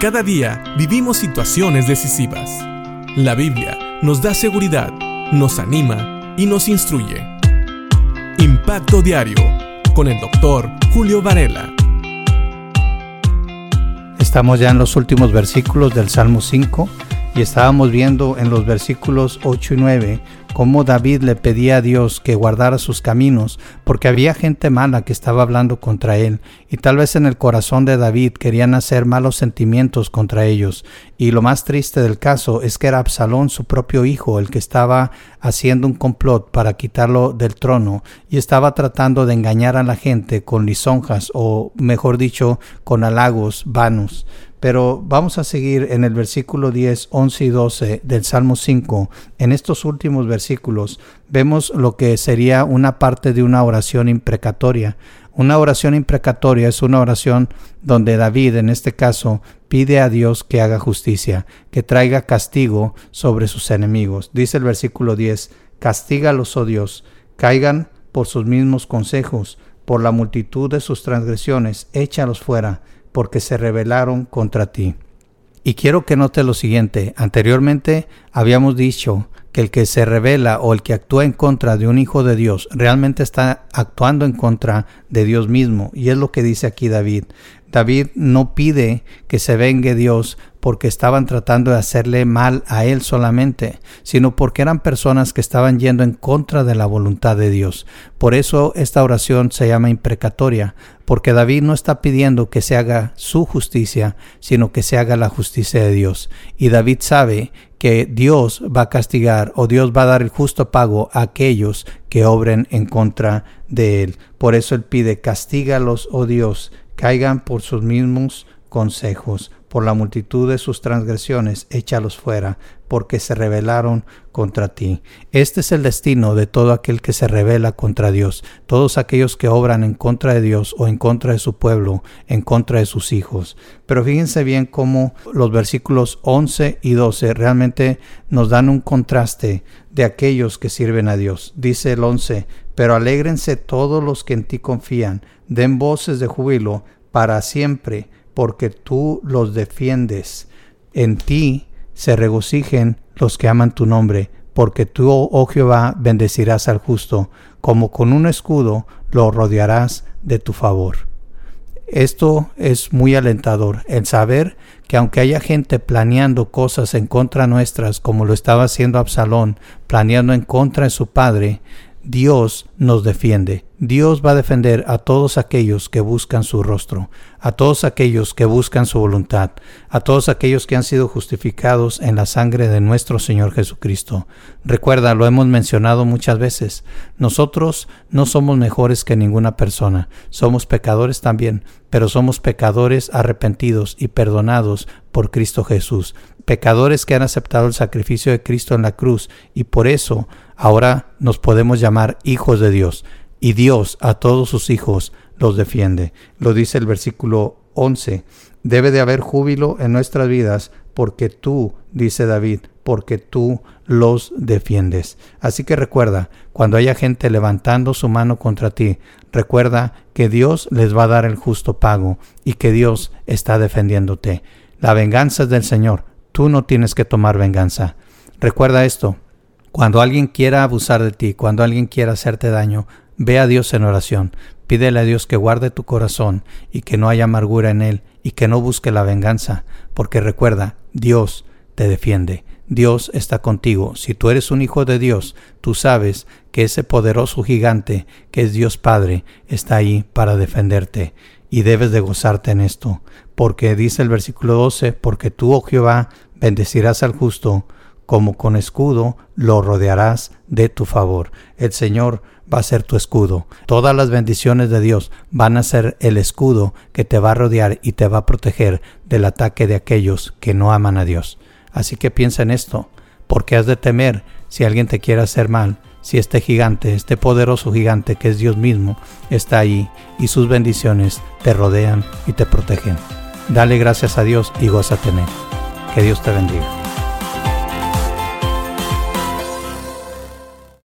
Cada día vivimos situaciones decisivas. La Biblia nos da seguridad, nos anima y nos instruye. Impacto Diario con el doctor Julio Varela. Estamos ya en los últimos versículos del Salmo 5 y estábamos viendo en los versículos 8 y 9 cómo David le pedía a Dios que guardara sus caminos, porque había gente mala que estaba hablando contra él, y tal vez en el corazón de David querían hacer malos sentimientos contra ellos. Y lo más triste del caso es que era Absalón, su propio hijo, el que estaba haciendo un complot para quitarlo del trono, y estaba tratando de engañar a la gente con lisonjas, o mejor dicho, con halagos vanos. Pero vamos a seguir en el versículo 10, 11 y 12 del Salmo 5. En estos últimos versículos vemos lo que sería una parte de una oración imprecatoria. Una oración imprecatoria es una oración donde David, en este caso, pide a Dios que haga justicia, que traiga castigo sobre sus enemigos. Dice el versículo 10, castígalos, oh Dios, caigan por sus mismos consejos, por la multitud de sus transgresiones, échalos fuera porque se rebelaron contra ti. Y quiero que note lo siguiente, anteriormente habíamos dicho que el que se revela o el que actúa en contra de un hijo de Dios realmente está actuando en contra de Dios mismo. Y es lo que dice aquí David. David no pide que se vengue Dios porque estaban tratando de hacerle mal a él solamente, sino porque eran personas que estaban yendo en contra de la voluntad de Dios. Por eso esta oración se llama imprecatoria, porque David no está pidiendo que se haga su justicia, sino que se haga la justicia de Dios. Y David sabe que Dios va a castigar o Dios va a dar el justo pago a aquellos que obren en contra de él. Por eso él pide, castígalos, oh Dios, caigan por sus mismos consejos, por la multitud de sus transgresiones, échalos fuera, porque se rebelaron contra ti. Este es el destino de todo aquel que se rebela contra Dios, todos aquellos que obran en contra de Dios o en contra de su pueblo, en contra de sus hijos. Pero fíjense bien cómo los versículos 11 y 12 realmente nos dan un contraste de aquellos que sirven a Dios. Dice el 11, pero alégrense todos los que en ti confían, den voces de júbilo para siempre porque tú los defiendes. En ti se regocijen los que aman tu nombre, porque tú, oh Jehová, bendecirás al justo, como con un escudo lo rodearás de tu favor. Esto es muy alentador, el saber que aunque haya gente planeando cosas en contra nuestras, como lo estaba haciendo Absalón, planeando en contra de su padre, Dios nos defiende. Dios va a defender a todos aquellos que buscan su rostro, a todos aquellos que buscan su voluntad, a todos aquellos que han sido justificados en la sangre de nuestro Señor Jesucristo. Recuerda, lo hemos mencionado muchas veces, nosotros no somos mejores que ninguna persona, somos pecadores también, pero somos pecadores arrepentidos y perdonados por Cristo Jesús, pecadores que han aceptado el sacrificio de Cristo en la cruz y por eso ahora nos podemos llamar hijos de Dios y Dios a todos sus hijos los defiende. Lo dice el versículo 11. Debe de haber júbilo en nuestras vidas porque tú, dice David, porque tú los defiendes. Así que recuerda, cuando haya gente levantando su mano contra ti, recuerda que Dios les va a dar el justo pago y que Dios está defendiéndote. La venganza es del Señor. Tú no tienes que tomar venganza. Recuerda esto. Cuando alguien quiera abusar de ti, cuando alguien quiera hacerte daño, Ve a Dios en oración, pídele a Dios que guarde tu corazón y que no haya amargura en él y que no busque la venganza, porque recuerda, Dios te defiende, Dios está contigo. Si tú eres un hijo de Dios, tú sabes que ese poderoso gigante que es Dios Padre está ahí para defenderte. Y debes de gozarte en esto, porque dice el versículo 12, porque tú, oh Jehová, bendecirás al justo, como con escudo lo rodearás de tu favor. El Señor va a ser tu escudo. Todas las bendiciones de Dios van a ser el escudo que te va a rodear y te va a proteger del ataque de aquellos que no aman a Dios. Así que piensa en esto, porque has de temer si alguien te quiere hacer mal, si este gigante, este poderoso gigante que es Dios mismo, está ahí y sus bendiciones te rodean y te protegen. Dale gracias a Dios y gózate en él. Que Dios te bendiga.